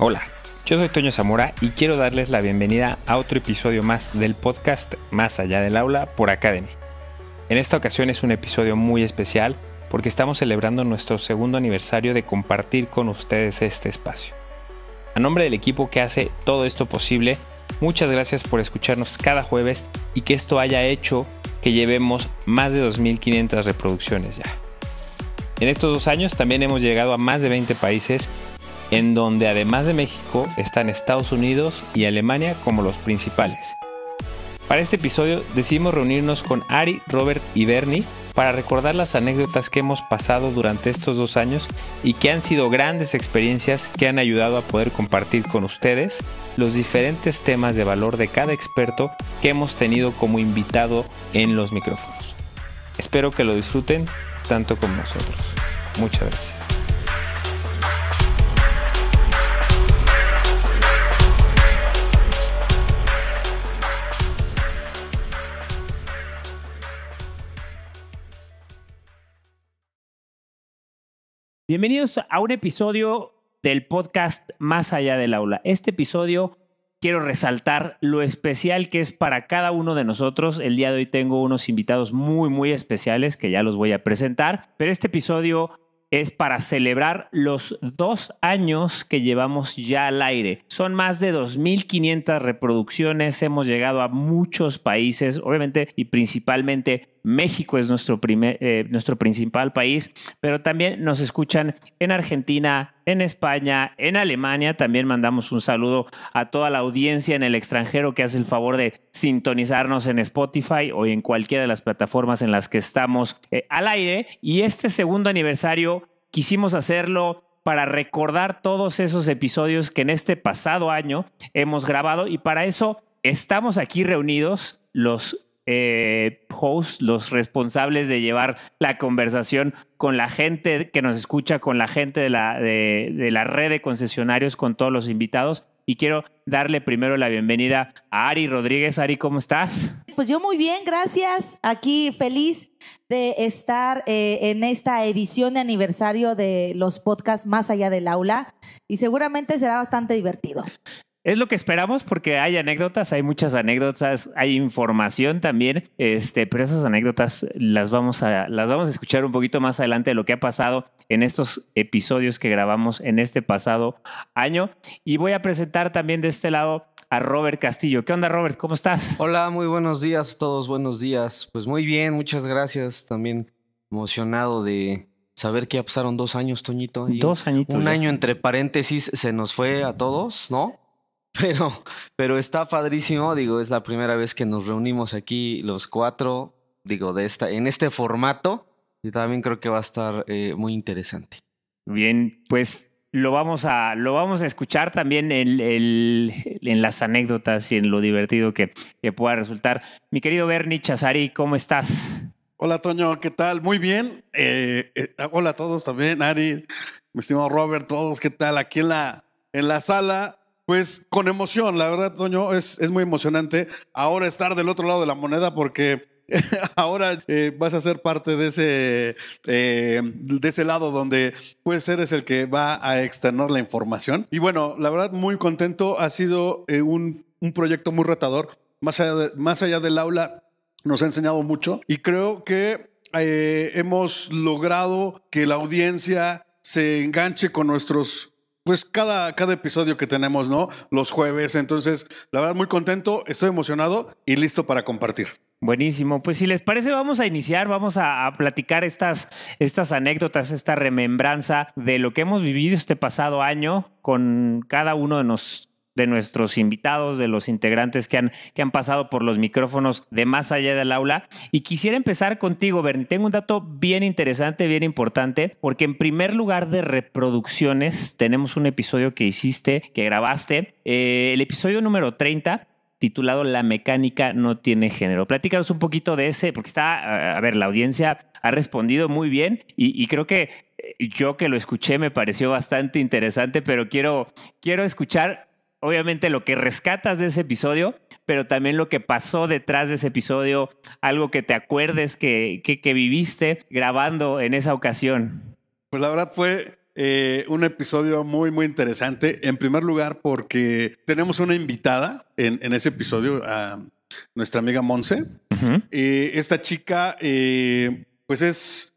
Hola, yo soy Toño Zamora y quiero darles la bienvenida a otro episodio más del podcast Más allá del aula por Academy. En esta ocasión es un episodio muy especial porque estamos celebrando nuestro segundo aniversario de compartir con ustedes este espacio. A nombre del equipo que hace todo esto posible, muchas gracias por escucharnos cada jueves y que esto haya hecho que llevemos más de 2.500 reproducciones ya. En estos dos años también hemos llegado a más de 20 países en donde además de México están Estados Unidos y Alemania como los principales. Para este episodio decidimos reunirnos con Ari, Robert y Bernie para recordar las anécdotas que hemos pasado durante estos dos años y que han sido grandes experiencias que han ayudado a poder compartir con ustedes los diferentes temas de valor de cada experto que hemos tenido como invitado en los micrófonos. Espero que lo disfruten tanto como nosotros. Muchas gracias. Bienvenidos a un episodio del podcast Más allá del aula. Este episodio quiero resaltar lo especial que es para cada uno de nosotros. El día de hoy tengo unos invitados muy, muy especiales que ya los voy a presentar, pero este episodio es para celebrar los dos años que llevamos ya al aire. Son más de 2.500 reproducciones, hemos llegado a muchos países, obviamente y principalmente México es nuestro, eh, nuestro principal país, pero también nos escuchan en Argentina, en España, en Alemania. También mandamos un saludo a toda la audiencia en el extranjero que hace el favor de sintonizarnos en Spotify o en cualquiera de las plataformas en las que estamos eh, al aire. Y este segundo aniversario quisimos hacerlo para recordar todos esos episodios que en este pasado año hemos grabado y para eso estamos aquí reunidos los eh, los responsables de llevar la conversación con la gente que nos escucha, con la gente de la, de, la red de concesionarios, con todos los invitados. Y quiero darle primero la bienvenida a Ari Rodríguez. Ari, ¿cómo estás? Pues yo muy bien, gracias. Aquí feliz de estar eh, en esta edición de aniversario de los podcasts Más allá del aula y seguramente será bastante divertido. Es lo que esperamos porque hay anécdotas, hay muchas anécdotas, hay información también, este, pero esas anécdotas las vamos a las vamos a escuchar un poquito más adelante de lo que ha pasado en estos episodios que grabamos en este pasado año y voy a presentar también de este lado a Robert Castillo. ¿Qué onda, Robert? ¿Cómo estás? Hola, muy buenos días a todos, buenos días. Pues muy bien, muchas gracias. También emocionado de saber que ya pasaron dos años, Toñito. dos añitos. Un año entre paréntesis se nos fue a todos, ¿no? Pero, pero está padrísimo, digo, es la primera vez que nos reunimos aquí los cuatro, digo, de esta, en este formato, y también creo que va a estar eh, muy interesante. Bien, pues lo vamos a, lo vamos a escuchar también en, en las anécdotas y en lo divertido que, que pueda resultar. Mi querido Bernie Chazari, ¿cómo estás? Hola Toño, ¿qué tal? Muy bien. Eh, eh, hola a todos también, Ari, mi estimado Robert, todos, ¿qué tal? Aquí en la, en la sala, pues con emoción, la verdad, Toño, es, es muy emocionante ahora estar del otro lado de la moneda porque ahora eh, vas a ser parte de ese, eh, de ese lado donde puede ser es el que va a externar la información. Y bueno, la verdad, muy contento. Ha sido eh, un, un, proyecto muy retador. Más allá, más allá del aula, nos ha enseñado mucho y creo que hemos logrado que la audiencia se enganche con nuestros pues cada, cada episodio que tenemos, ¿no? Los jueves. Entonces, la verdad, muy contento, estoy emocionado y listo para compartir. Buenísimo. Pues si les parece, vamos a iniciar, vamos a, platicar estas, estas anécdotas, esta remembranza de lo que hemos vivido este pasado año con cada uno de, nos, de nuestros invitados, de los integrantes que han, que han pasado por los micrófonos de más allá del aula. Y quisiera empezar contigo, Bernie. Tengo un dato bien interesante, bien importante, porque en primer lugar de reproducciones tenemos un episodio que hiciste, que grabaste, eh, el episodio número 30 titulado La mecánica no tiene género. Platícanos un poquito de ese, porque está, a ver, la audiencia ha respondido muy bien y, y creo que eh, yo que lo escuché me pareció bastante interesante, pero quiero, quiero escuchar obviamente lo que rescatas de ese episodio, pero también lo que pasó detrás de ese episodio, algo que te acuerdes que, que, viviste grabando en esa ocasión. Pues la verdad fue eh, un episodio muy, muy interesante. En primer lugar, porque tenemos una invitada en, en ese episodio, a nuestra amiga Monse. Eh, esta chica, eh, pues es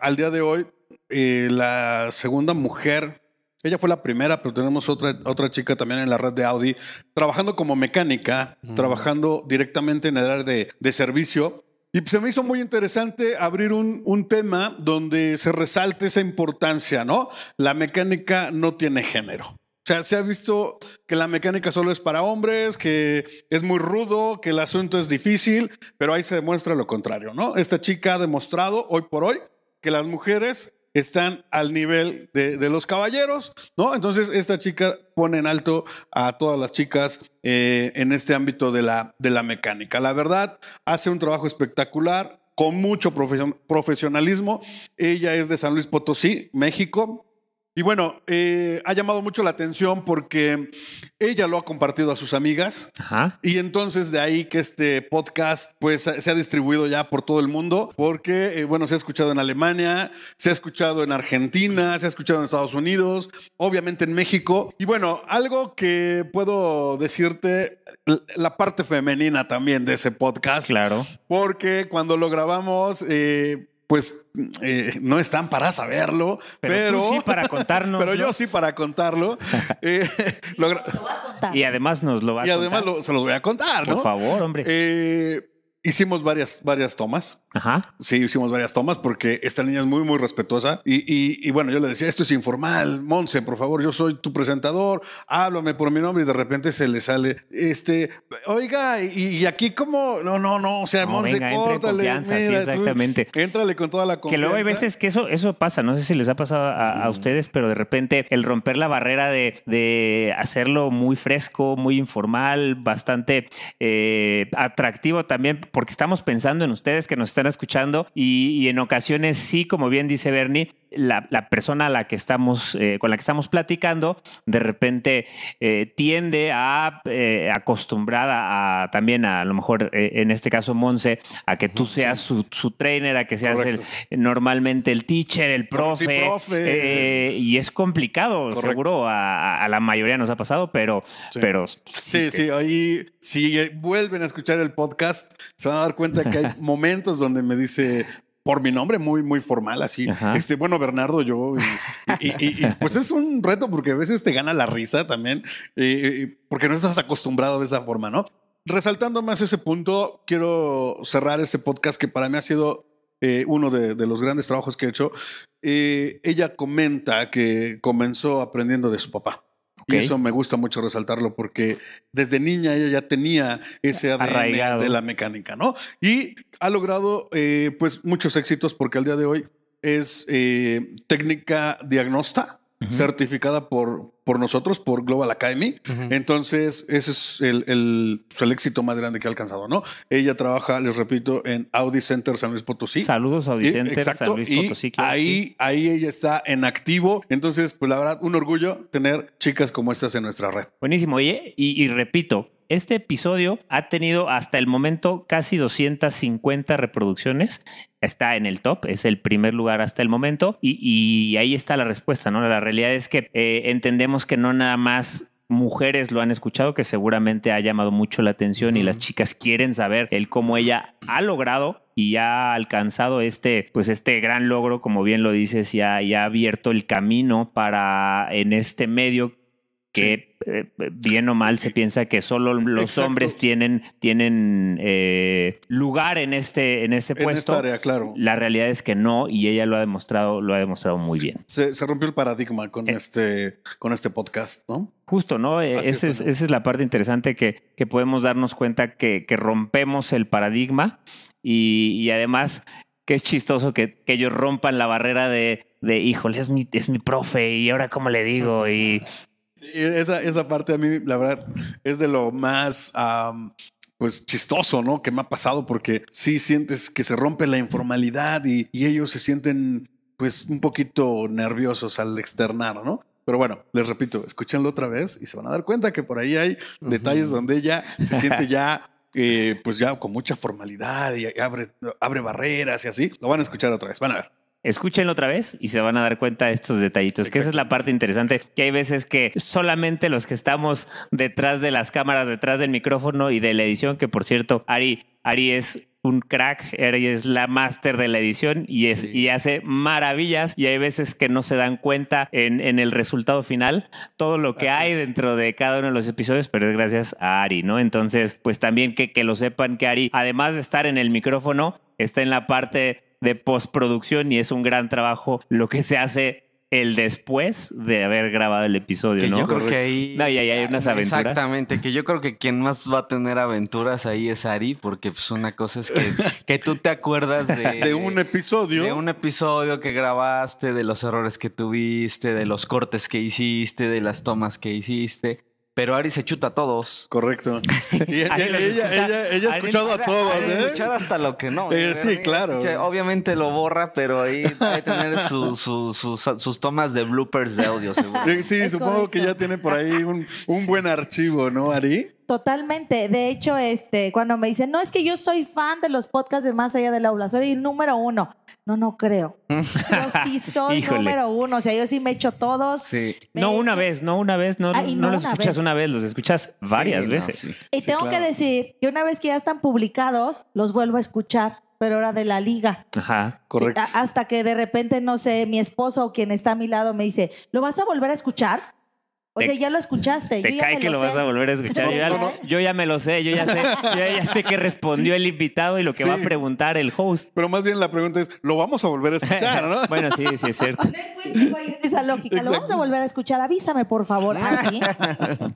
al día de hoy eh, la segunda mujer. Ella fue la primera, pero tenemos otra, otra chica también en la red de Audi, trabajando como mecánica, Mm. trabajando directamente en el área de, de servicio. Y se me hizo muy interesante abrir un, un tema donde se resalte esa importancia, ¿no? La mecánica no tiene género. O sea, se ha visto que la mecánica solo es para hombres, que es muy rudo, que el asunto es difícil, pero ahí se demuestra lo contrario, ¿no? Esta chica ha demostrado hoy por hoy que las mujeres están al nivel de, los caballeros, ¿no? Entonces, esta chica pone en alto a todas las chicas eh, en este ámbito de la, de la mecánica. La verdad, hace un trabajo espectacular, con mucho profesion- profesionalismo. Ella es de San Luis Potosí, México. Y bueno, eh, ha llamado mucho la atención porque ella lo ha compartido a sus amigas. Ajá. Y entonces de ahí que este podcast pues se ha distribuido ya por todo el mundo porque eh, bueno se ha escuchado en Alemania, se ha escuchado en Argentina, se ha escuchado en Estados Unidos, obviamente en México y bueno algo que puedo decirte la parte femenina también de ese podcast Claro. porque cuando lo grabamos eh, pues eh, no están para saberlo, Pero, pero, tú sí para contarnos. pero yo sí para contarlo. Eh, lo contar. Y además nos lo va a y además contar. lo- se los voy a contar, ¿no? Por favor, hombre. Eh, hicimos varias, varias tomas. Ajá. Sí, hicimos varias tomas porque esta niña es muy, muy respetuosa. Y, y- y bueno, yo le decía, esto es informal. Monse, por favor, yo soy tu presentador. Háblame por mi nombre. Y de repente se le sale, este, oiga, y, y aquí como, no, no, no, o sea, No, Monse, córtale. confianza, sí, tú exactamente. Éntrale con toda la Que confianza. luego hay veces que eso, eso pasa, no sé si les ha pasado a, a ustedes, pero de repente el romper la barrera de, de hacerlo muy fresco, muy informal, bastante eh, atractivo también, porque estamos pensando en ustedes que nos están escuchando y, y en ocasiones sí, como bien dice Bernie, la, la persona a la que estamos, eh, con la que estamos platicando, de repente eh, tiende a eh, acostumbrada a también a, a lo mejor en este caso Monse, a que tú seas su, su trainer, a que seas el, normalmente el teacher, el profe. Sí, profe. y es complicado, Correcto. seguro a, a la mayoría nos ha pasado, pero, Sí. pero Sí, sí, ahí si vuelven a escuchar el podcast, se van a dar cuenta que hay momentos donde me dice por mi nombre muy, muy formal, así. Ajá. Este, bueno, Bernardo, yo. Y, y- y- y, pues es un reto porque a veces te gana la risa también, eh, porque no estás acostumbrado de esa forma, ¿no? Resaltando más ese punto, quiero cerrar ese podcast que para mí ha sido eh, uno de, de los grandes trabajos que he hecho. Eh, ella comenta que comenzó aprendiendo de su papá. Y eso me gusta mucho resaltarlo porque desde niña ella ya tenía ese ADN Arraigado. de la mecánica, ¿no? Y ha logrado eh, pues muchos éxitos porque al día de hoy es eh, técnica diagnosta Certificada por, por nosotros, por Global Academy. Entonces, ese es el, el, pues, el éxito más grande que ha alcanzado, ¿no? Ella trabaja, les repito, en Audi Center San Luis Potosí. saludos a Y- exacto, San Luis Potosí. ahí, ahí ella está en activo. Entonces, pues la verdad, un orgullo tener chicas como estas en nuestra red. Buenísimo. Oye, y, y repito, este episodio ha tenido hasta el momento casi 250 reproducciones. Está en el top, es el primer lugar hasta el momento. Y, y ahí está la respuesta, ¿no? La realidad es que eh, entendemos que no nada más mujeres lo han escuchado, que seguramente ha llamado mucho la atención y las chicas quieren saber el cómo ella ha logrado y ha alcanzado este, pues este gran logro, como bien lo dices, y ha, y ha abierto el camino para en este medio que eh, bien o mal se piensa que solo los Exacto. hombres tienen, tienen eh, lugar en este, en este En puesto. esta área, claro. La realidad es que no, y ella lo ha demostrado, lo ha demostrado muy bien. Se, se rompió el paradigma con, Eh. este, con este podcast, ¿no? Justo, ¿no? Eh, esa es, es, esa es la parte interesante que, que podemos darnos cuenta que, que rompemos el paradigma y, y además que es chistoso que, que ellos rompan la barrera de, de híjole, es mi, es mi profe y ahora cómo le digo y Sí, esa, esa parte a mí, la verdad, es de lo más am, pues chistoso, ¿no? Que me ha pasado porque sí sientes que se rompe la informalidad y, y ellos se sienten pues un poquito nerviosos al externar, ¿no? Pero bueno, les repito, escúchenlo otra vez y se van a dar cuenta que por ahí hay detalles donde ella se siente ya, eh, pues ya con mucha formalidad y abre, abre barreras y así. Lo van a escuchar otra vez, van a ver. Escúchenlo otra vez y se van a dar cuenta de estos detallitos, que esa es la parte interesante, que hay veces que solamente los que estamos detrás de las cámaras, detrás del micrófono y de la edición, que por cierto, Ari, Ari es un crack, Ari es la máster de la edición y, es, Sí. y hace maravillas y hay veces que no se dan cuenta en, en el resultado final todo lo que hay dentro de cada uno de los episodios, pero es gracias a Ari, ¿no? Entonces, pues también que, que lo sepan que Ari, además de estar en el micrófono, está en la parte de postproducción y es un gran trabajo lo que se hace el después de haber grabado el episodio, Que ¿no? yo creo que ahí. No, y ahí hay unas aventuras. Exactamente, que yo creo que quien más va a tener aventuras ahí es Ari, porque pues una cosa es que, que tú te acuerdas de, De un episodio. de un episodio que grabaste, de los errores que tuviste, de los cortes que hiciste, de las tomas que hiciste. Pero Ari se chuta a todos. Correcto. Y ella, escucha. ella, ella ha escuchado a todos, Ari ¿eh? escuchar hasta lo que no. Eh, ¿eh? sí, claro. escucha- obviamente lo borra, pero ahí debe tener su- su- sus- sus tomas de bloopers de audio, seguro. Sí, Es supongo que ya tiene por ahí un, un buen archivo, ¿no, Ari? Totalmente. De hecho, este, cuando me dicen, no, es que yo soy fan de los podcasts de Más Allá del Aula, soy el número uno. No, no creo. Yo sí soy Híjole. número uno. O sea, yo sí me echo todos. Sí. No he una hecho- vez, no una vez, no, Ah, no no los una escuchas vez. una vez, los escuchas varias Sí, no, veces. sí. Y Sí, tengo claro. que decir que una vez que ya están publicados, los vuelvo a escuchar, pero ahora de la liga. Ajá. Correcto. Hasta que de repente, no sé, mi esposo o quien está a mi lado me dice, ¿lo vas a volver a escuchar? O Te- sea, ya lo escuchaste. Te yo ya cae me que lo sé. vas a volver a escuchar. No, Yo ya, no, yo ya me lo sé, yo ya sé, yo ya sé que respondió el invitado y lo que va a preguntar el host. Pero más bien la pregunta es, ¿lo vamos a volver a escuchar, no? bueno, sí, sí es cierto. No esa lógica. Lo vamos a volver a escuchar. Avísame, por favor. Así.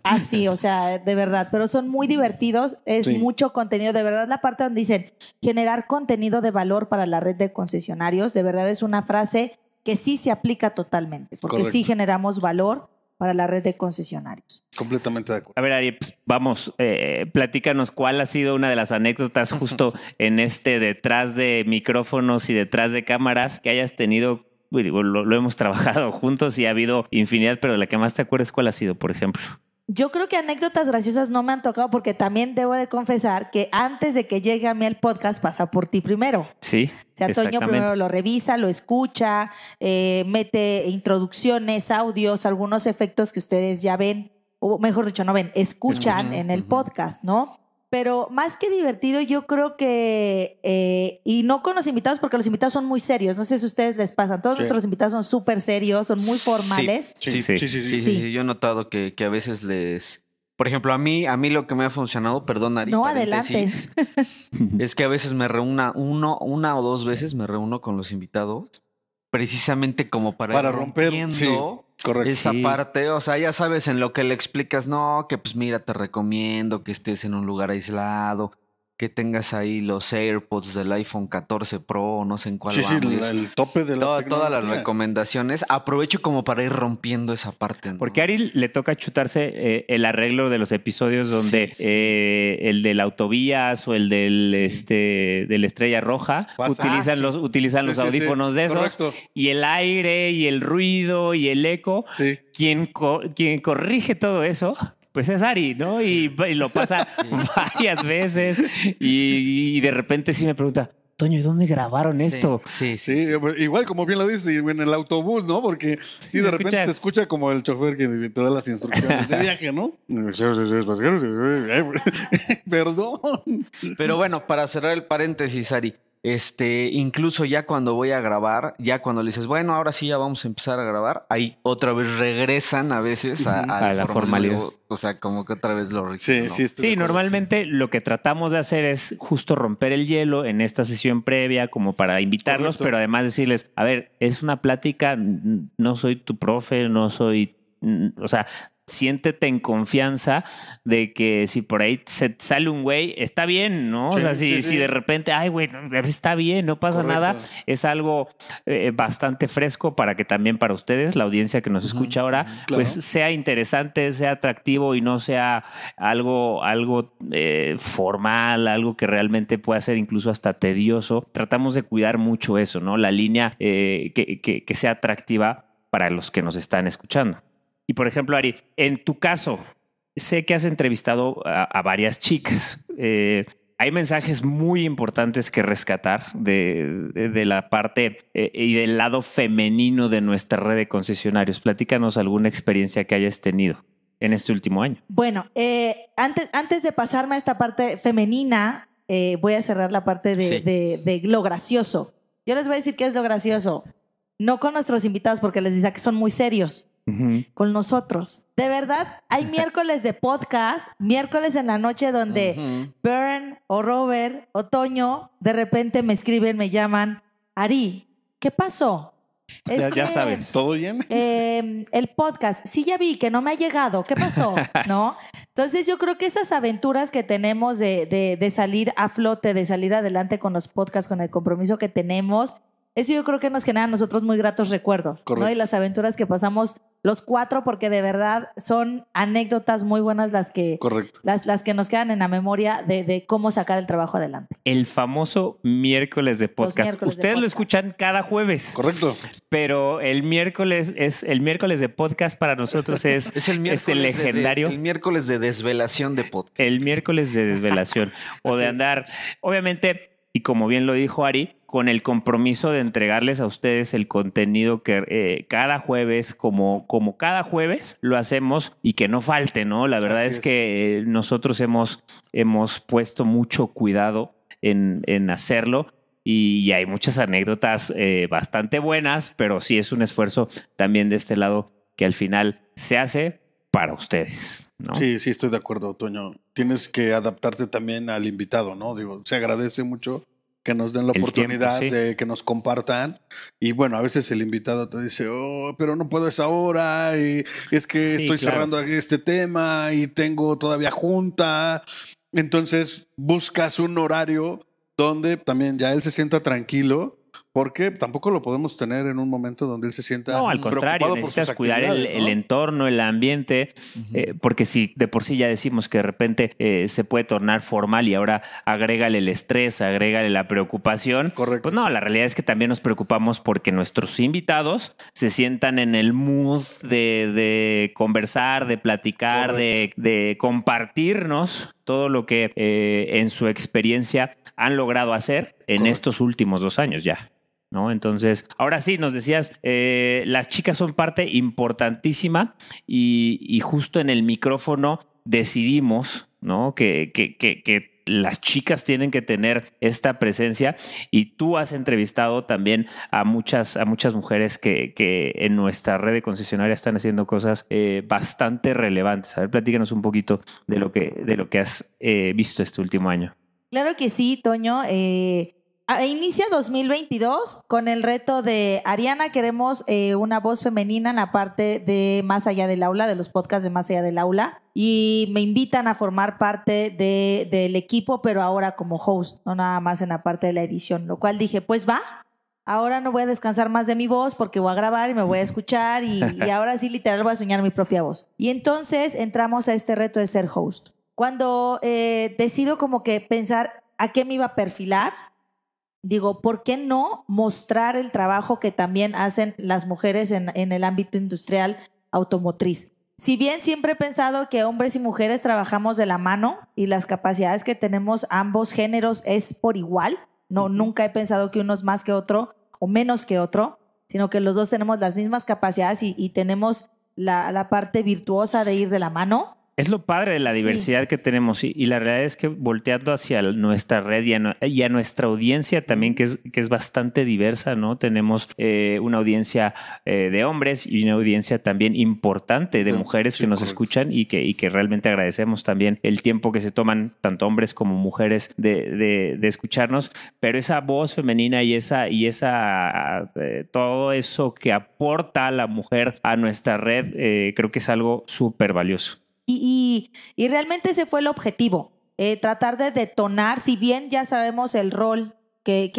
Así, o sea, de verdad. Pero son muy divertidos. Es Sí. mucho contenido. De verdad, la parte donde dicen generar contenido de valor para la red de concesionarios, de verdad es una frase que sí se aplica totalmente. Porque Correcto. sí generamos valor para la red de concesionarios. Completamente de acuerdo. A ver, Ari, pues, vamos, eh, platícanos cuál ha sido una de las anécdotas justo en este detrás de micrófonos y detrás de cámaras que hayas tenido. Lo, lo hemos trabajado juntos y ha habido infinidad, pero la que más te acuerdas, ¿cuál ha sido, por ejemplo? Yo creo que anécdotas graciosas no me han tocado porque también debo de confesar que antes de que llegue a mí el podcast pasa por ti primero. Sí. O sea, Toño primero lo revisa, lo escucha, eh, mete introducciones, audios, algunos efectos que ustedes ya ven, o mejor dicho, no ven, escuchan en el podcast, ¿no? Pero más que divertido, yo creo que, eh, y no con los invitados, porque los invitados son muy serios, no sé si a ustedes les pasan, todos Sí. nuestros invitados son súper serios, son muy formales. Sí, Sí, sí, sí. sí, Sí, sí, Sí. sí, Yo he notado que, que a veces les. Por ejemplo, a mí, a mí lo que me ha funcionado, perdón, Ari, No, paréntesis, es que a veces me reúna uno, una o dos veces me reúno con los invitados, precisamente como para, Para ir romper, rompiendo Correcto. esa Sí. parte. O sea, ya sabes, en lo que le explicas, no, que pues mira, te recomiendo que estés en un lugar aislado, que tengas ahí los AirPods del iPhone 14 Pro, no sé en cuál Sí, sí, la- el tope de la Toda- todas las recomendaciones. Aprovecho como para ir rompiendo esa parte. ¿no? Porque a Ari le toca chutarse eh, el arreglo de los episodios donde Sí, sí. eh, el del autovías o el del este de la estrella roja Pasa. utilizan Ah, los utilizan Sí, los sí, sí. audífonos de esos Correcto. y el aire y el ruido y el eco Sí. quien co- quien corrige todo eso pues es Ari, ¿no? Y, y lo pasa varias veces y, y de repente sí me pregunta, Toño, ¿y dónde grabaron esto? Sí, sí. Sí, pues, igual como bien lo dices, en el autobús, ¿no? Porque sí, de repente escucha. se escucha como el chofer que te da las instrucciones de viaje, ¿no? Perdón. Pero bueno, para cerrar el paréntesis, Ari, este, incluso ya cuando voy a grabar, ya cuando le dices, bueno, ahora sí ya vamos a empezar a grabar, ahí otra vez regresan a veces a, Ujú. a A la formalidad. O sea, como que otra vez lo Sí, ¿no? sí. Sí, normalmente lo que tratamos de hacer es justo romper el hielo en esta sesión previa como para invitarlos, Correcto. pero además decirles, a ver, es una plática, no soy tu profe, no soy, o sea, siéntete en confianza de que si por ahí se sale un güey, está bien, ¿no? Sí, o sea, si, sí, sí. si de repente, ay, güey, está bien, no pasa Correcto. nada, es algo eh, bastante fresco para que también para ustedes, la audiencia que nos escucha ahora, Claro. pues sea interesante, sea atractivo y no sea algo, algo eh, formal, algo que realmente pueda ser incluso hasta tedioso. Tratamos de cuidar mucho eso, ¿no? La línea eh, que, que- que sea atractiva para los que nos están escuchando. Y por ejemplo, Ari, en tu caso, sé que has entrevistado a, a varias chicas. eh, hay mensajes muy importantes que rescatar de, de- de la parte eh, y del lado femenino de nuestra red de concesionarios. Platícanos alguna experiencia que hayas tenido en este último año. Bueno, eh, antes, antes de pasarme a esta parte femenina, eh, voy a cerrar la parte de, Sí. de- de lo gracioso. Yo les voy a decir qué es lo gracioso. No con nuestros invitados, porque les decía que son muy serios. Con nosotros. De verdad, hay miércoles de podcast, miércoles en la noche donde Ujú. Bern o Robert o Toño de repente me escriben, me llaman, Ari, ¿qué pasó? Es Ya, ya que, sabes. ¿Todo bien? eh, el podcast, sí ya vi que no me ha llegado, ¿qué pasó? ¿No? Entonces yo creo que esas aventuras que tenemos de, de- de salir a flote, de salir adelante con los podcasts, con el compromiso que tenemos, eso yo creo que nos genera a nosotros muy gratos recuerdos, ¿no? Correcto. Y las aventuras que pasamos los cuatro, porque de verdad son anécdotas muy buenas las que, Correcto. las, las que nos quedan en la memoria de, de cómo sacar el trabajo adelante. El famoso miércoles de podcast. miércoles de Ustedes lo escuchan cada jueves, Correcto. pero el miércoles es el miércoles de podcast para nosotros es, Es el miércoles. es el de- legendario. el miércoles de desvelación de podcast. el miércoles de desvelación o Así de es. andar, obviamente, y como bien lo dijo Ari, con el compromiso de entregarles a ustedes el contenido que eh, cada jueves, como, como cada jueves, lo hacemos y que no falte, ¿no? La verdad es. que eh, nosotros hemos, hemos puesto mucho cuidado en, en hacerlo. Y hay muchas anécdotas eh, bastante buenas, pero sí es un esfuerzo también de este lado que al final se hace para ustedes. ¿no? Sí, sí, estoy de acuerdo, Toño. Tienes que adaptarte también al invitado, ¿no? Digo, se agradece mucho que nos den la El oportunidad tiempo, sí. de que nos compartan. Y bueno, a veces el invitado te dice, oh, pero no puedo esa hora y es que Sí, estoy claro. cerrando este tema y tengo todavía junta. Entonces buscas un horario donde también ya él se sienta tranquilo. Porque tampoco lo podemos tener en un momento donde él se sienta No, al preocupado contrario, necesitas cuidar el, actividades, ¿no? el entorno, el ambiente, eh, porque si de por sí ya decimos que de repente eh, se puede tornar formal y ahora agrégale el estrés, agrégale la preocupación. Correcto. Pues no, la realidad es que también nos preocupamos porque nuestros invitados se sientan en el mood de, de conversar, de platicar, de, de compartirnos todo lo que eh, en su experiencia han logrado hacer en Correcto. estos últimos dos años ya. ¿No? Entonces, ahora sí, nos decías, eh, las chicas son parte importantísima y, justo en el micrófono decidimos, ¿no? Que, que, que, que las chicas tienen que tener esta presencia y tú has entrevistado también a muchas, a muchas mujeres que, en nuestra red de concesionaria están haciendo cosas eh, bastante relevantes. A ver, platícanos un poquito de lo que, de lo que has eh, visto este último año. Claro que sí, Toño. Eh, inicia 2022 con el reto de Ariana. Queremos eh, una voz femenina en la parte de Más Allá del Aula, de los podcasts de Más Allá del Aula. Y me invitan a formar parte de- del equipo, pero ahora como host, no nada más en la parte de la edición. Lo cual dije, pues va. Ahora no voy a descansar más de mi voz porque voy a grabar y me voy a escuchar y, y ahora sí literal voy a soñar mi propia voz. Y entonces entramos a este reto de ser host. Cuando eh, decido como que pensar a qué me iba a perfilar, digo, ¿por qué no mostrar el trabajo que también hacen las mujeres en, en el ámbito industrial automotriz? Si bien siempre he pensado que hombres y mujeres trabajamos de la mano y las capacidades que tenemos ambos géneros es por igual, no, nunca he pensado que uno es más que otro o menos que otro, sino que los dos tenemos las mismas capacidades y, y tenemos la, la parte virtuosa de ir de la mano. Es lo padre de la Sí. diversidad que tenemos y, y la realidad es que volteando hacia nuestra red y a, y a nuestra audiencia también, que es, que es bastante diversa, ¿no? Tenemos eh, una audiencia eh, de hombres y una audiencia también importante de mujeres sí, que nos correcto. escuchan y que, y que realmente agradecemos también el tiempo que se toman tanto hombres como mujeres de, de- de escucharnos, pero esa voz femenina y esa, y esa eh, todo eso que aporta la mujer a nuestra red, eh, creo que es algo súper valioso. Y, realmente ese fue el objetivo, eh, tratar de detonar, si bien ya sabemos el rol que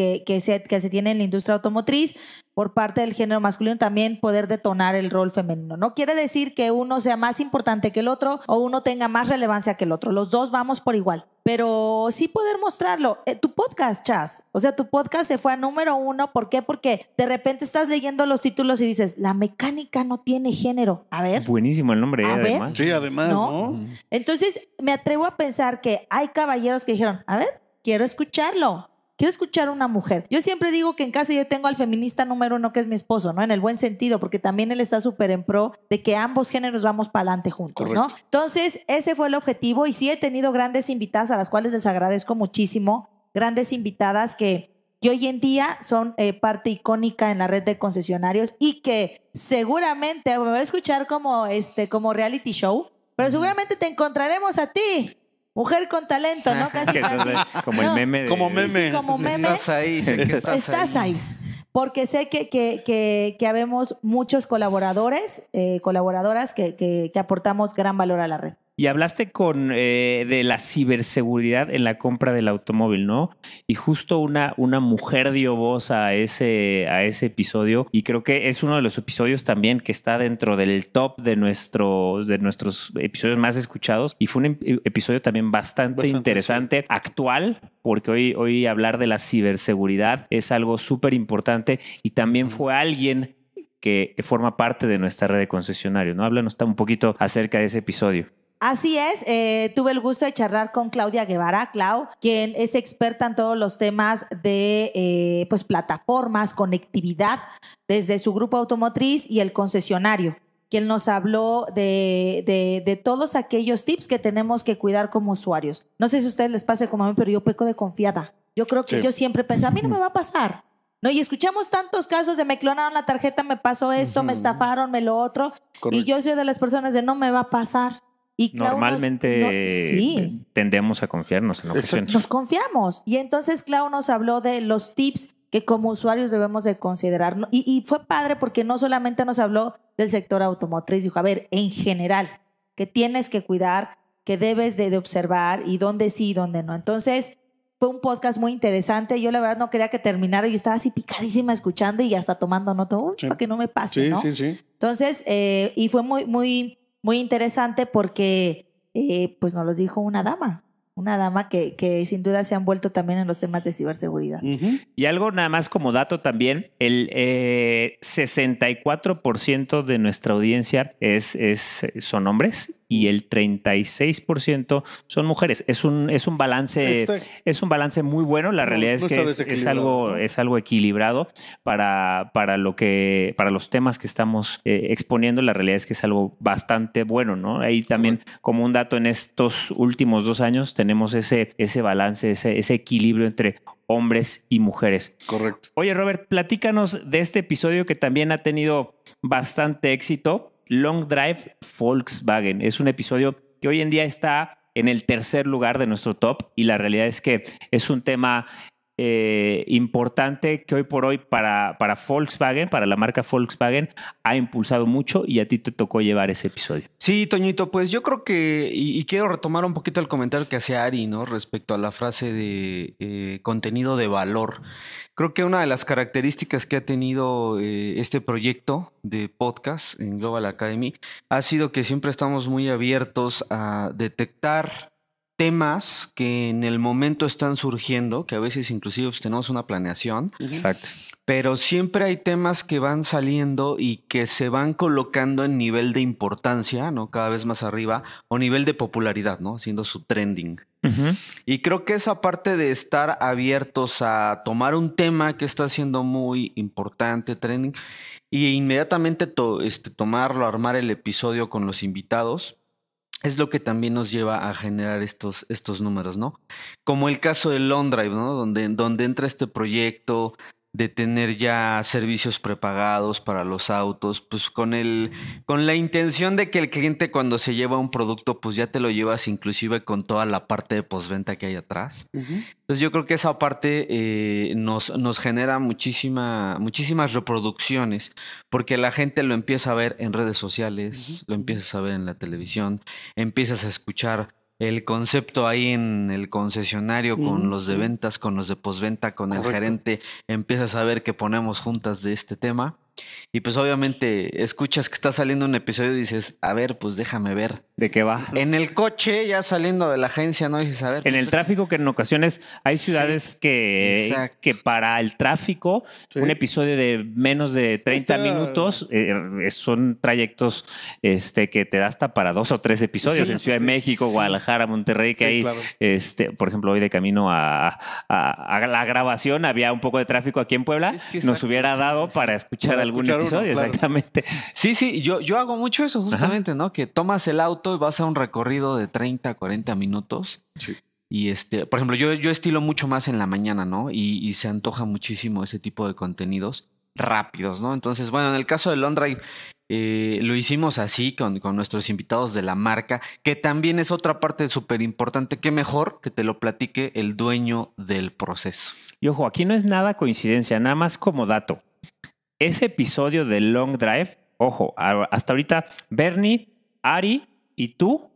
se, que se tiene en la industria automotriz, por parte del género masculino también poder detonar el rol femenino. No quiere decir que uno sea más importante que el otro o uno tenga más relevancia que el otro. Los dos vamos por igual, pero sí poder mostrarlo. Eh, tu podcast, Chas, o sea, tu podcast se fue a número uno. ¿Por qué? Porque de repente estás leyendo los títulos y dices, la mecánica no tiene género. A ver. Buenísimo el nombre, eh, A ver. además. Sí, además, ¿No? ¿no? Entonces, me atrevo a pensar que hay caballeros que dijeron, a ver, quiero escucharlo. Quiero escuchar a una mujer. Yo siempre digo que en casa yo tengo al feminista número uno que es mi esposo, ¿no? En el buen sentido, porque también él está súper en pro de que ambos géneros vamos para adelante juntos, ¿no? Correcto. Entonces, ese fue el objetivo y sí he tenido grandes invitadas a las cuales les agradezco muchísimo. Grandes invitadas que, que hoy en día son eh, parte icónica en la red de concesionarios y que seguramente me voy a escuchar como, este, como reality show, pero seguramente te encontraremos a ti, mujer con talento, ¿no? Casi, Que casi. entonces, como el meme de- Como meme. Sí, como meme. Estás ahí, sé que estás, Estás ahí. Porque sé que, que, que, que habemos muchos colaboradores, eh, colaboradoras que, que, que aportamos gran valor a la red. Y hablaste con eh, de la ciberseguridad en la compra del automóvil, ¿no? Y justo una, una mujer dio voz a ese, a ese episodio y creo que es uno de los episodios también que está dentro del top de, nuestro, de nuestros episodios más escuchados y fue un em- episodio también bastante, Bastante, interesante, actual, porque hoy, hoy hablar de la ciberseguridad es algo súper importante y también fue alguien que forma parte de nuestra red de concesionarios, ¿no? Háblanos un poquito acerca de ese episodio. Así es, eh, tuve el gusto de charlar con Claudia Guevara, Clau, quien es experta en todos los temas de eh, pues, plataformas, conectividad, desde su grupo automotriz y el concesionario, quien nos habló de, de- de todos aquellos tips que tenemos que cuidar como usuarios. No sé si a ustedes les pase como a mí, pero yo peco de confiada. Yo creo que Sí. yo siempre pensé, a mí no me va a pasar. No, y escuchamos tantos casos de me clonaron la tarjeta, me pasó esto, me estafaron, me lo otro. Y Correcto. yo soy de las personas de no me va a pasar. Y Clau nos- Normalmente no- sí, tendemos a confiarnos en ocasiones. nos confiamos. Y entonces Clau nos habló de los tips que como usuarios debemos de considerar. Y, y fue padre porque no solamente nos habló del sector automotriz, dijo, a ver, en general, que tienes que cuidar, que debes de, de observar y dónde sí y dónde no. Entonces, fue un podcast muy interesante. Yo la verdad no quería que terminara. Yo estaba así picadísima escuchando y hasta tomando nota, uy, Sí. para que no me pase, Sí, ¿no? sí, sí. Entonces, eh, y fue muy, muy, muy interesante porque, eh, pues nos los dijo una dama, una dama que, que sin duda se han vuelto también en los temas de ciberseguridad. Y algo nada más como dato también, el eh, 64% de nuestra audiencia es, es, son hombres y el 36% son mujeres. Es un, es un balance... Es un balance muy bueno. La No, realidad es no que es, algo, es algo equilibrado para, para lo que, para los temas que estamos eh, exponiendo. La realidad es que es algo bastante bueno, ¿no? Ahí también, como un dato, en estos últimos dos años tenemos ese, ese balance, ese, ese equilibrio entre hombres y mujeres. Correcto. Oye, Robert, platícanos de este episodio que también ha tenido bastante éxito. Long Drive Volkswagen. Es un episodio que hoy en día está en el tercer lugar de nuestro top y la realidad es que es un tema eh, importante que hoy por hoy para, para Volkswagen, para la marca Volkswagen, ha impulsado mucho y a ti te tocó llevar ese episodio. Sí, Toñito, pues yo creo que, y, quiero retomar un poquito el comentario que hacía Ari, ¿no? Respecto a la frase de eh, contenido de valor. Creo que una de las características que ha tenido eh, este proyecto de podcast en Global Academy ha sido que siempre estamos muy abiertos a detectar temas que en el momento están surgiendo, que a veces inclusive pues, tenemos una planeación, Exacto. pero siempre hay temas que van saliendo y que se van colocando en nivel de importancia, ¿no? Cada vez más arriba, o nivel de popularidad, ¿no? Haciendo su trending. Y creo que esa parte de estar abiertos a tomar un tema que está siendo muy importante, trending, y inmediatamente to- este, tomarlo, armar el episodio con los invitados, es lo que también nos lleva a generar estos, estos números, ¿no? Como el caso del Long Drive, ¿no? Donde, donde entra este proyecto de tener ya servicios prepagados para los autos, pues con el, con la intención de que el cliente cuando se lleva un producto, pues ya te lo llevas inclusive con toda la parte de postventa que hay atrás. Entonces yo creo que esa parte eh, nos, nos genera muchísima, muchísimas reproducciones, porque la gente lo empieza a ver en redes sociales, lo empiezas a ver en la televisión, empiezas a escuchar el concepto ahí en el concesionario con los de ventas, con los de postventa, con el gerente, empiezas a ver que ponemos juntas de este tema. Y pues obviamente escuchas que está saliendo un episodio y dices, a ver, pues déjame ver. ¿De qué va? En el coche, ya saliendo de la agencia, ¿no? Dices, a ver. En pues, el tráfico, que en ocasiones hay ciudades que, exacto. que para el tráfico, Sí. un episodio de menos de 30 Está- minutos eh, son trayectos este, que te da hasta para dos o tres episodios Sí, en Ciudad sí, de México, sí. Guadalajara, Monterrey, que Sí, hay, claro. este, por ejemplo, hoy de camino a, a- a la grabación había un poco de tráfico aquí en Puebla. Es que Nos hubiera dado para escuchar algún uno, episodio, claro. exactamente. Sí, sí, yo, yo hago mucho eso justamente, ¿no? Que tomas el auto y vas a un recorrido de 30, 40 minutos. Sí. Y este, por ejemplo, yo, yo estilo mucho más en la mañana, ¿no? Y, y se antoja muchísimo ese tipo de contenidos rápidos, ¿no? Entonces, bueno, en el caso de Long Drive, eh, lo hicimos así con, con nuestros invitados de la marca, que también es otra parte súper importante. Qué mejor que te lo platique el dueño del proceso. Y ojo, aquí no es nada coincidencia, nada más como dato. Ese episodio de Long Drive, ojo, hasta ahorita Bernie, Ari y tú,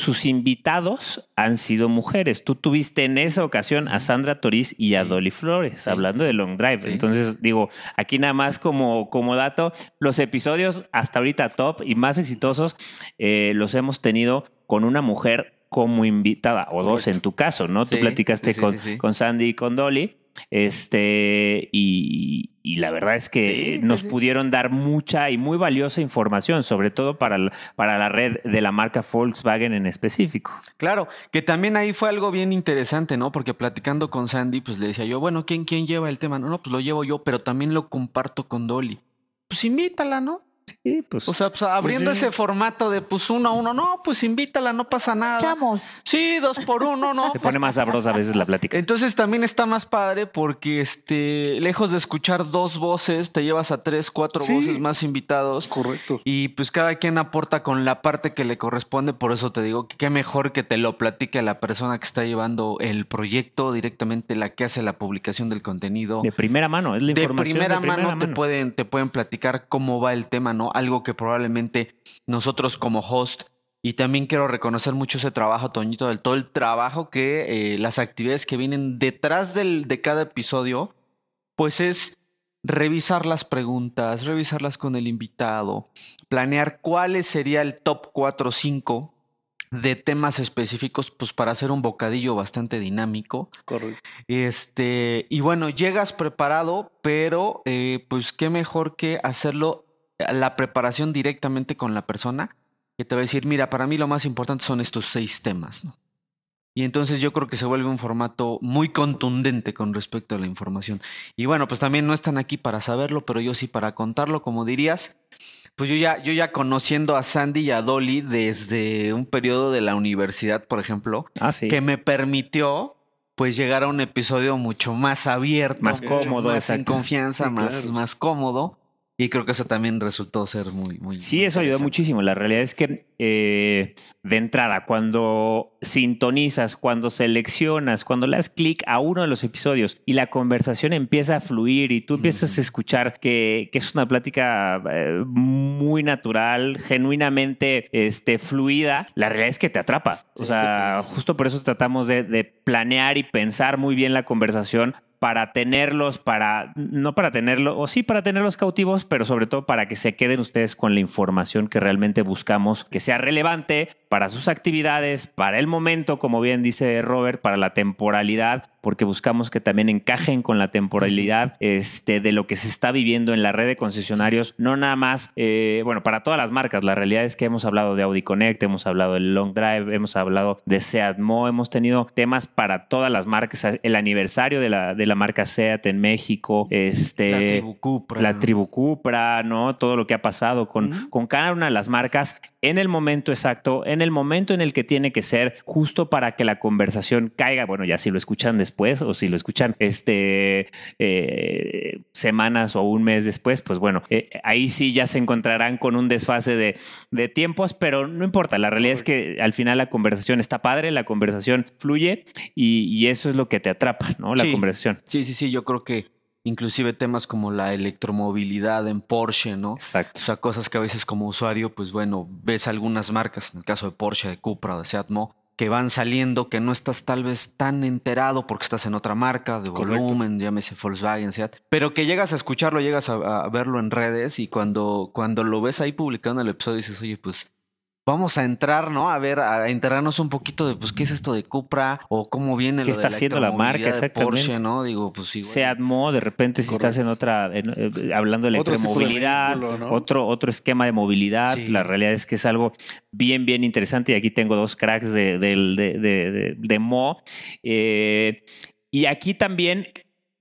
sus invitados han sido mujeres. Tú tuviste en esa ocasión a Sandra Toriz y a. Dolly Flores, Sí. hablando de Long Drive. Sí. Entonces, digo, aquí nada más como, como dato, los episodios hasta ahorita top y más exitosos eh, los hemos tenido con una mujer como invitada, o dos en tu caso, ¿no? Tú platicaste con, con Sandy y con Dolly. Este, y, y la verdad es que Sí, nos sí. pudieron dar mucha y muy valiosa información, sobre todo para, la- para la red de la marca Volkswagen en específico. Claro, que también ahí fue algo bien interesante, ¿no? Porque platicando con Sandy, pues le decía yo, bueno, ¿quién, quién lleva el tema? No, no, pues lo llevo yo, pero también lo comparto con Dolly. Pues invítala, ¿no? Sí, pues. O sea, pues abriendo sí. ese formato de pues uno a uno, no, pues invítala, no pasa nada. Chamos. Sí, dos por uno, ¿no? se pone más sabrosa a veces la plática. Entonces también está más padre porque este, lejos de escuchar dos voces, te llevas a tres, cuatro Sí. voces más invitados. Correcto. Y pues cada quien aporta con la parte que le corresponde, por eso te digo que qué mejor que te lo platique la persona que está llevando el proyecto, directamente la que hace la publicación del contenido. De primera mano, es la De información. primera, mano, Te, pueden, te pueden platicar cómo va el tema, ¿no? Algo que probablemente nosotros como host, y también quiero reconocer mucho ese trabajo, Toñito, del todo el trabajo que eh, las actividades que vienen detrás del, de cada episodio, pues es revisar las preguntas, revisarlas con el invitado, planear cuál sería el top 4 o 5 de temas específicos, pues para hacer un bocadillo bastante dinámico. Correcto. Este, y bueno, llegas preparado, pero eh, pues qué mejor que hacerlo la preparación directamente con la persona que te va a decir, mira, para mí lo más importante son estos seis temas, ¿no? Y entonces yo creo que se vuelve un formato muy contundente con respecto a la información. Y bueno, pues también no están aquí para saberlo, pero yo sí para contarlo, como dirías. Pues yo ya, yo ya conociendo a Sandy y a Dolly desde un periodo de la universidad, por ejemplo, Ah, sí. que me permitió pues llegar a un episodio mucho más abierto, Más cómodo, más en confianza, Sí, más, más cómodo. Y creo que eso también resultó ser muy, muy. Sí, muy eso ayudó muchísimo. La realidad es que eh, de entrada, cuando sintonizas, cuando seleccionas, cuando le das clic a uno de los episodios y la conversación empieza a fluir y tú empiezas a escuchar que, que es una plática eh, muy natural, genuinamente este, fluida, la realidad es que te atrapa. O Sí, sea, sí, sí. justo por eso tratamos de, de planear y pensar muy bien la conversación para tenerlos, para, no para tenerlos, o sí para tenerlos cautivos, pero sobre todo para que se queden ustedes con la información que realmente buscamos, que sea relevante para sus actividades, para el momento, como bien dice Robert, para la temporalidad, porque buscamos que también encajen con la temporalidad este, de lo que se está viviendo en la red de concesionarios, no nada más, eh, bueno, para todas las marcas, la realidad es que hemos hablado de Audi Connect, hemos hablado del Long Drive, hemos hablado de Seat Mo, hemos tenido temas para todas las marcas, el aniversario de la, de la marca Seat en México, este, La tribu Cupra. la tribu Cupra, ¿no? Todo lo que ha pasado con, con cada una de las marcas en el momento exacto, en el momento en el que tiene que ser, justo para que la conversación caiga. Bueno, ya si lo escuchan después o si lo escuchan este eh, semanas o un mes después, pues bueno, eh, ahí sí ya se encontrarán con un desfase de, de tiempos, pero no importa. La realidad es que al final la conversación está padre, la conversación fluye y, y eso es lo que te atrapa, ¿no? La Sí. conversación. Sí, sí, sí, yo creo que inclusive temas como la electromovilidad en Porsche, ¿no? Exacto. O sea, cosas que a veces como usuario, pues bueno, ves algunas marcas, en el caso de Porsche, de Cupra, de Seat Mo, que van saliendo, que no estás tal vez tan enterado porque estás en otra marca de Correcto. volumen, llámese Volkswagen, Seat, pero que llegas a escucharlo, llegas a, a verlo en redes y cuando, cuando lo ves ahí publicado en el episodio dices, oye, pues vamos a entrar, ¿no? A ver, a enterarnos un poquito de, pues, ¿qué es esto de Cupra? O cómo viene ¿Qué lo de está haciendo la marca? Exactamente. Porsche, ¿no? Digo, pues igual. Seat Mo, de repente si estás en otra, en, eh, hablando de Otro electromovilidad, vehículo, ¿no? otro, otro esquema de movilidad, Sí. la realidad es que es algo bien, bien interesante y aquí tengo dos cracks de, de- de- de Mo. Eh, y aquí también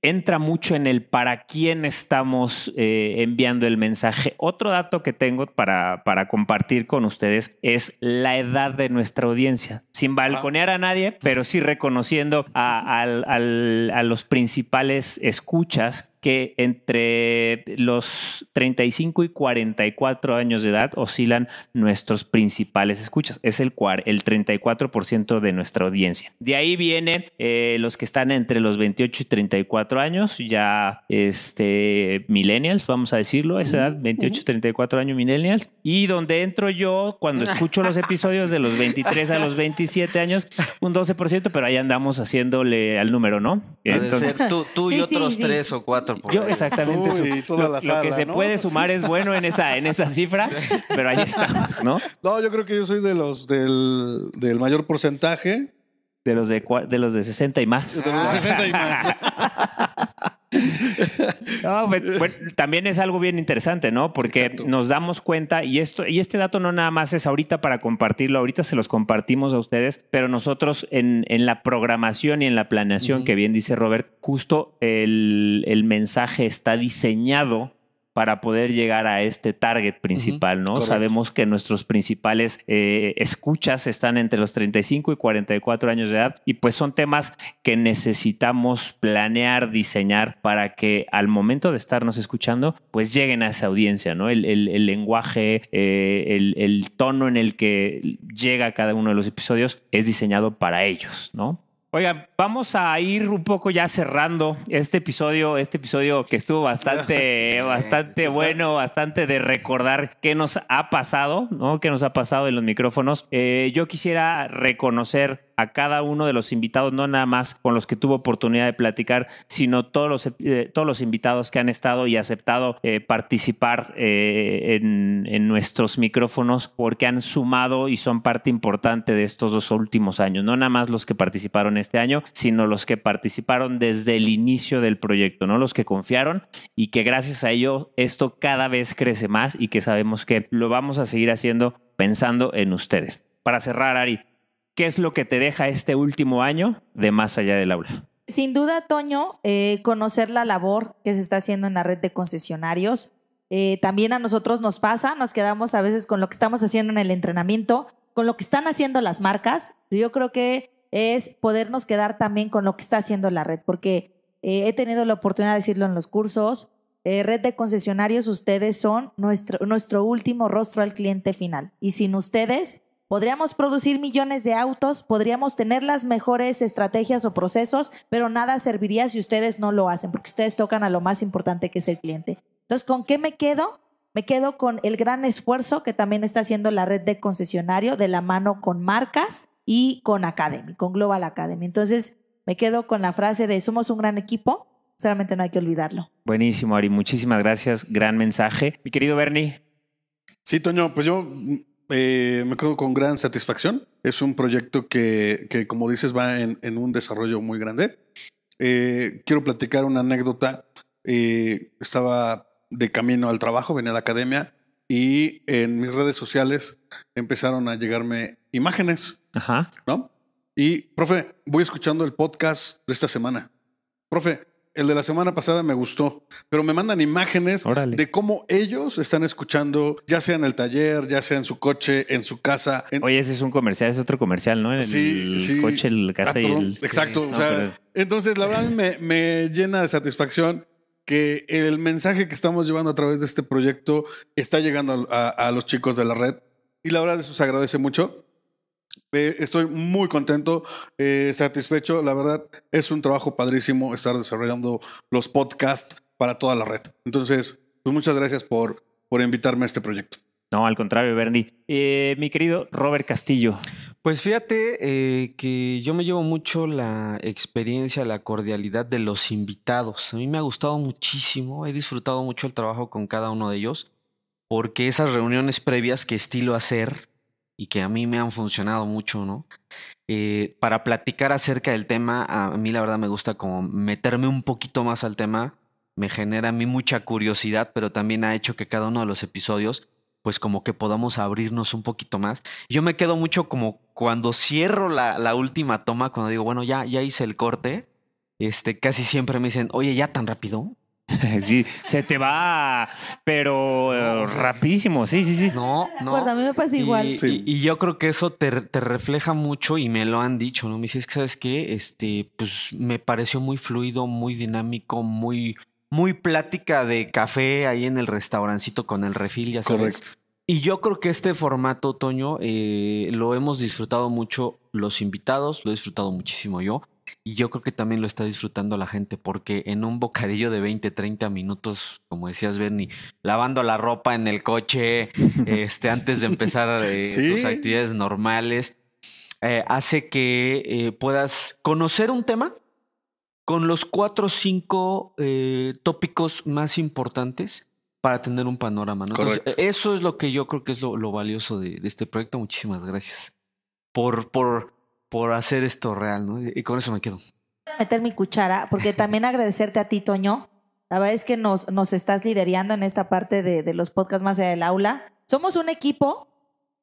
entra mucho en el para quién estamos eh, enviando el mensaje. Otro dato que tengo para, para compartir con ustedes es la edad de nuestra audiencia. Sin balconear a nadie, pero sí reconociendo a, al- a los principales escuchas que entre los 35 y 44 años de edad oscilan nuestros principales escuchas. Es el, cuar- el 34% de nuestra audiencia. De ahí viene eh, los que están entre los 28 y 34 años, ya este, millennials, vamos a decirlo, a esa edad, 28 y 34 años millennials. Y donde entro yo cuando escucho los episodios de los 23 a los 27 años, un 12%, pero ahí andamos haciéndole al número, ¿no? Entonces, ser tú, tú y Sí, sí, otros sí. tres o cuatro. Por yo exactamente. Tú su- y toda lo, la lo que se ¿no? puede sumar es bueno en esa, en esa cifra, pero ahí estamos, ¿no? No, yo creo que yo soy de los del, del mayor porcentaje. De los de, cua- de los de 60 y más. De los 60 y más. No, pues, bueno, también es algo bien interesante, ¿no? Porque Exacto. nos damos cuenta, y esto, y este dato no nada más es ahorita para compartirlo, ahorita se los compartimos a ustedes, pero nosotros en, en la programación y en la planeación, que bien dice Robert, justo el, el mensaje está diseñado para poder llegar a este target principal, ¿no? correcto. Sabemos que nuestros principales eh, escuchas están entre los 35 y 44 años de edad y pues son temas que necesitamos planear, diseñar para que al momento de estarnos escuchando, pues lleguen a esa audiencia, ¿no? El, el- el lenguaje, eh, el, el tono en el que llega cada uno de los episodios es diseñado para ellos, ¿no? Oigan, vamos a ir un poco ya cerrando este episodio, este episodio que estuvo bastante, bastante bueno, bastante de recordar qué nos ha pasado, ¿no? ¿Qué nos ha pasado en los micrófonos? Eh, yo quisiera reconocer a cada uno de los invitados, no nada más con los que tuvo oportunidad de platicar, sino todos los, eh, todos los invitados que han estado y aceptado eh, participar eh, en, en nuestros micrófonos porque han sumado y son parte importante de estos dos últimos años. No nada más los que participaron este año, sino los que participaron desde el inicio del proyecto, ¿no? Los que confiaron y que gracias a ello esto cada vez crece más y que sabemos que lo vamos a seguir haciendo pensando en ustedes. Para cerrar, Ari, ¿qué es lo que te deja este último año de más allá del aula? Sin duda, Toño, eh, conocer la labor que se está haciendo en la red de concesionarios. Eh, también a nosotros nos pasa, nos quedamos a veces con lo que estamos haciendo en el entrenamiento, con lo que están haciendo las marcas. Yo creo que es podernos quedar también con lo que está haciendo la red, porque eh, he tenido la oportunidad de decirlo en los cursos. red de concesionarios, ustedes son nuestro, nuestro último rostro al cliente final. Y sin ustedes, Podríamos producir millones de autos, podríamos tener las mejores estrategias o procesos, pero nada serviría si ustedes no lo hacen, porque ustedes tocan a lo más importante que es el cliente. Entonces, ¿con qué me quedo? Me quedo con el gran esfuerzo que también está haciendo la red de concesionario de la mano con marcas y con Academy, con Global Academy. Entonces, me quedo con la frase de somos un gran equipo, solamente no hay que olvidarlo. Buenísimo, Ari. Muchísimas gracias. Gran mensaje. Mi querido Bernie, Sí, Toño, pues yo eh, me quedo con gran satisfacción. Es un proyecto que, que, como dices, va en, en un desarrollo muy grande. Eh, quiero platicar una anécdota. Eh, estaba de camino al trabajo, venía a la academia y en mis redes sociales empezaron a llegarme imágenes, Ajá. ¿no? Y, profe, voy escuchando el podcast de esta semana. Profe, el de la semana pasada me gustó, pero me mandan imágenes Órale. de cómo ellos están escuchando, ya sea en el taller, ya sea en su coche, en su casa. En... Oye, ese es un comercial, es otro comercial, ¿no? En Sí, el sí. coche, la Ah, casa y perdón. el. Exacto. Sí, o no, sea, pero- Entonces, la verdad me, me llena de satisfacción que el mensaje que estamos llevando a través de este proyecto está llegando a, a- a los chicos de la red. Y la verdad, eso se agradece mucho. Eh, estoy muy contento, eh, satisfecho. La verdad, es un trabajo padrísimo estar desarrollando los podcasts para toda la red. Entonces, pues muchas gracias por, por invitarme a este proyecto. No, al contrario, Bernie. Eh, mi querido Robert Castillo. Pues fíjate eh, que yo me llevo mucho la experiencia, la cordialidad de los invitados. A mí me ha gustado muchísimo, he disfrutado mucho el trabajo con cada uno de ellos, porque esas reuniones previas que estilo hacer y que a mí me han funcionado mucho, ¿no? Eh, para platicar acerca del tema, a mí la verdad me gusta como meterme un poquito más al tema, me genera a mí mucha curiosidad, pero también ha hecho que cada uno de los episodios pues como que podamos abrirnos un poquito más. Yo me quedo mucho como cuando cierro la, la última toma, cuando digo, bueno, ya, ya hice el corte, este, casi siempre me dicen, oye, ya tan rápido. sí, se te va, pero eh, rapidísimo, sí, sí, sí. No, no. Pues a mí me pasa Y, igual. Sí. y- y yo creo que eso te, te refleja mucho y me lo han dicho, ¿no? Me dices que, ¿sabes qué? Este, pues me pareció muy fluido, muy dinámico, muy, muy plática de café ahí en el restaurancito con el refil, ya sabes. Correcto. Y yo creo que este formato, Toño, eh, lo hemos disfrutado mucho los invitados, lo he disfrutado muchísimo yo. Y yo creo que también lo está disfrutando la gente, porque en un bocadillo de 20, 30 minutos, como decías, Bernie, lavando la ropa en el coche, este, antes de empezar eh, Sí. tus actividades normales, eh, hace que eh, puedas conocer un tema con los cuatro o cinco tópicos más importantes para tener un panorama. ¿no? Entonces, Correcto. eso es lo que yo creo que es lo, lo valioso de, de este proyecto. Muchísimas gracias por, por, por hacer esto real. ¿no? Y, con eso me quedo. meter mi cuchara, porque también agradecerte a ti, Toño. La verdad es que nos, nos estás liderando en esta parte de, de los podcasts más allá del aula. Somos un equipo,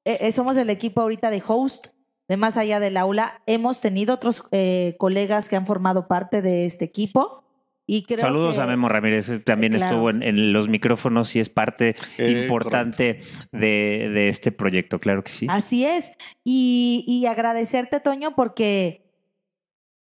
eh, eh, somos el equipo ahorita de host de Más allá del aula. Hemos tenido otros eh, colegas que han formado parte de este equipo. Y creo Saludos que- a Memo Ramírez, eh, también Claro. estuvo en, en los micrófonos y es parte Eh, importante de, de este proyecto, claro que sí. Así es. Y, y agradecerte, Toño, porque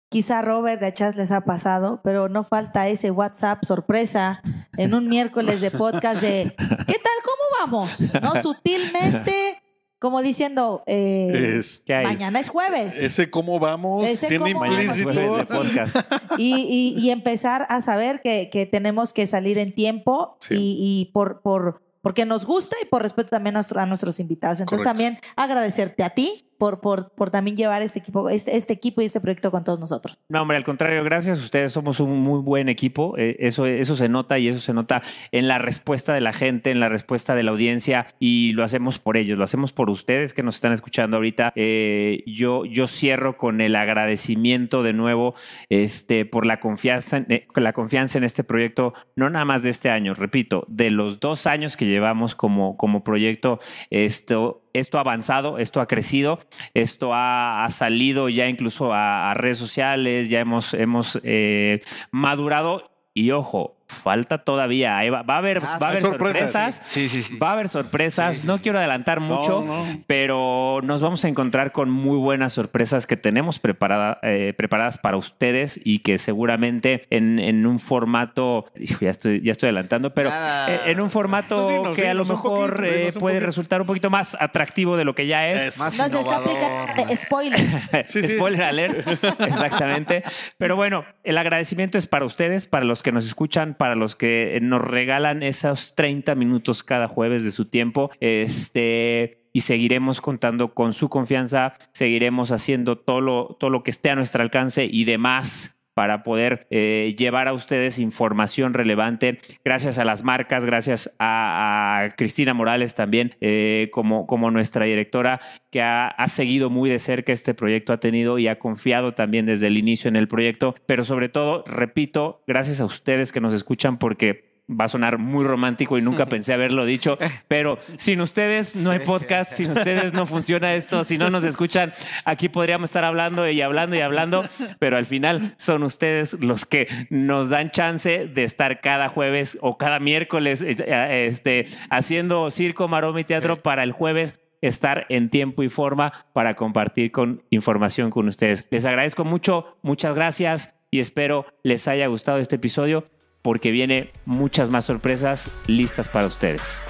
quizá a Robert de Achas les ha pasado, pero no falta ese WhatsApp sorpresa en un miércoles de podcast de ¿qué tal? ¿Cómo vamos? ¿No? Sutilmente, como diciendo, eh, Es- ¿Qué hay? mañana es jueves. ese cómo vamos Ese tiene cómo vamos, implícito. jueves de podcast. y, y- y empezar a saber que, que tenemos que salir en tiempo Sí. y, y por, por, porque nos gusta y por respeto también a, nuestro- a nuestros invitados. Entonces Correcto. también agradecerte a ti por, por, por también llevar este equipo, este, equipo y este proyecto con todos nosotros. No, hombre, al contrario, gracias. Ustedes somos un muy buen equipo. Eh, eso, eso se nota y eso se nota en la respuesta de la gente, en la respuesta de la audiencia y lo hacemos por ellos, lo hacemos por ustedes que nos están escuchando ahorita. Eh, yo, yo cierro con el agradecimiento de nuevo este, por la confianza, eh, la confianza en este proyecto, no nada más de este año, repito, de los dos años que llevamos como, como proyecto, esto, esto ha avanzado, esto ha crecido, esto ha, salido ya incluso a, a redes sociales, ya hemos, hemos eh, madurado. Y ojo, falta todavía, ahí va, va a haber, Ah, va a haber sorpresas. sorpresas. Sí, sí, sí. Va a haber sorpresas, no quiero adelantar mucho, No, no. pero nos vamos a encontrar con muy buenas sorpresas que tenemos preparada, eh, preparadas para ustedes y que seguramente en, en un formato, hijo, ya estoy, ya estoy adelantando, pero Nada. eh, en un formato dinos, que a lo mejor poquito, eh, puede poquito. resultar un poquito más atractivo de lo que ya es. Eso. Más Nos está aplicando de spoiler. Spoiler alert. Exactamente. Pero bueno, el agradecimiento es para ustedes, para los que nos escuchan, para los que nos regalan esos 30 minutos cada jueves de su tiempo. Este. Y seguiremos contando con su confianza, seguiremos haciendo todo lo, todo lo que esté a nuestro alcance y demás para poder eh, llevar a ustedes información relevante. Gracias a las marcas, gracias a, Cristina Morales también eh, como, como nuestra directora que ha, ha seguido muy de cerca este proyecto, ha tenido y ha confiado también desde el inicio en el proyecto. Pero sobre todo, repito, gracias a ustedes que nos escuchan porque va a sonar muy romántico y nunca pensé haberlo dicho, pero sin ustedes no hay podcast, sin ustedes no funciona esto, si no nos escuchan, aquí podríamos estar hablando y hablando y hablando, pero al final son ustedes los que nos dan chance de estar cada jueves o cada miércoles eh, este, haciendo circo, maroma y teatro para el jueves estar en tiempo y forma para compartir con información con ustedes. Les agradezco mucho, muchas gracias y espero les haya gustado este episodio porque viene muchas más sorpresas listas para ustedes.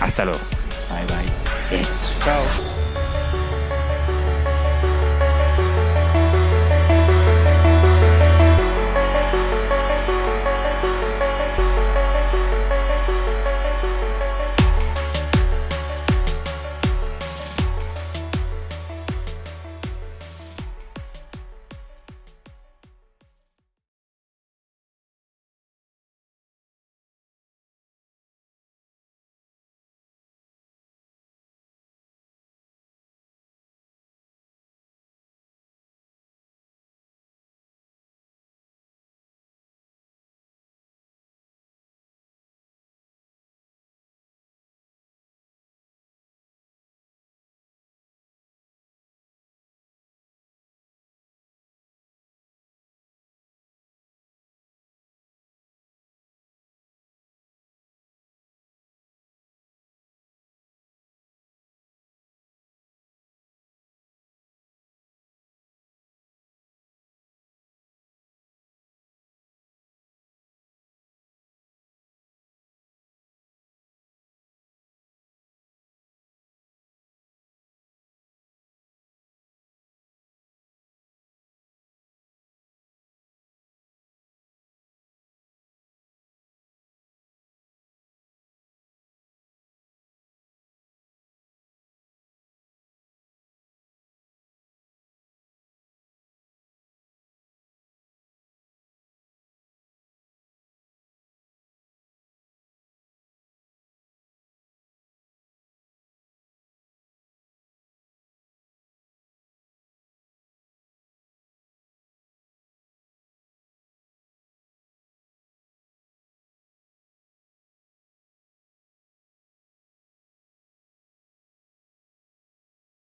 Hasta luego. Bye bye. Chao.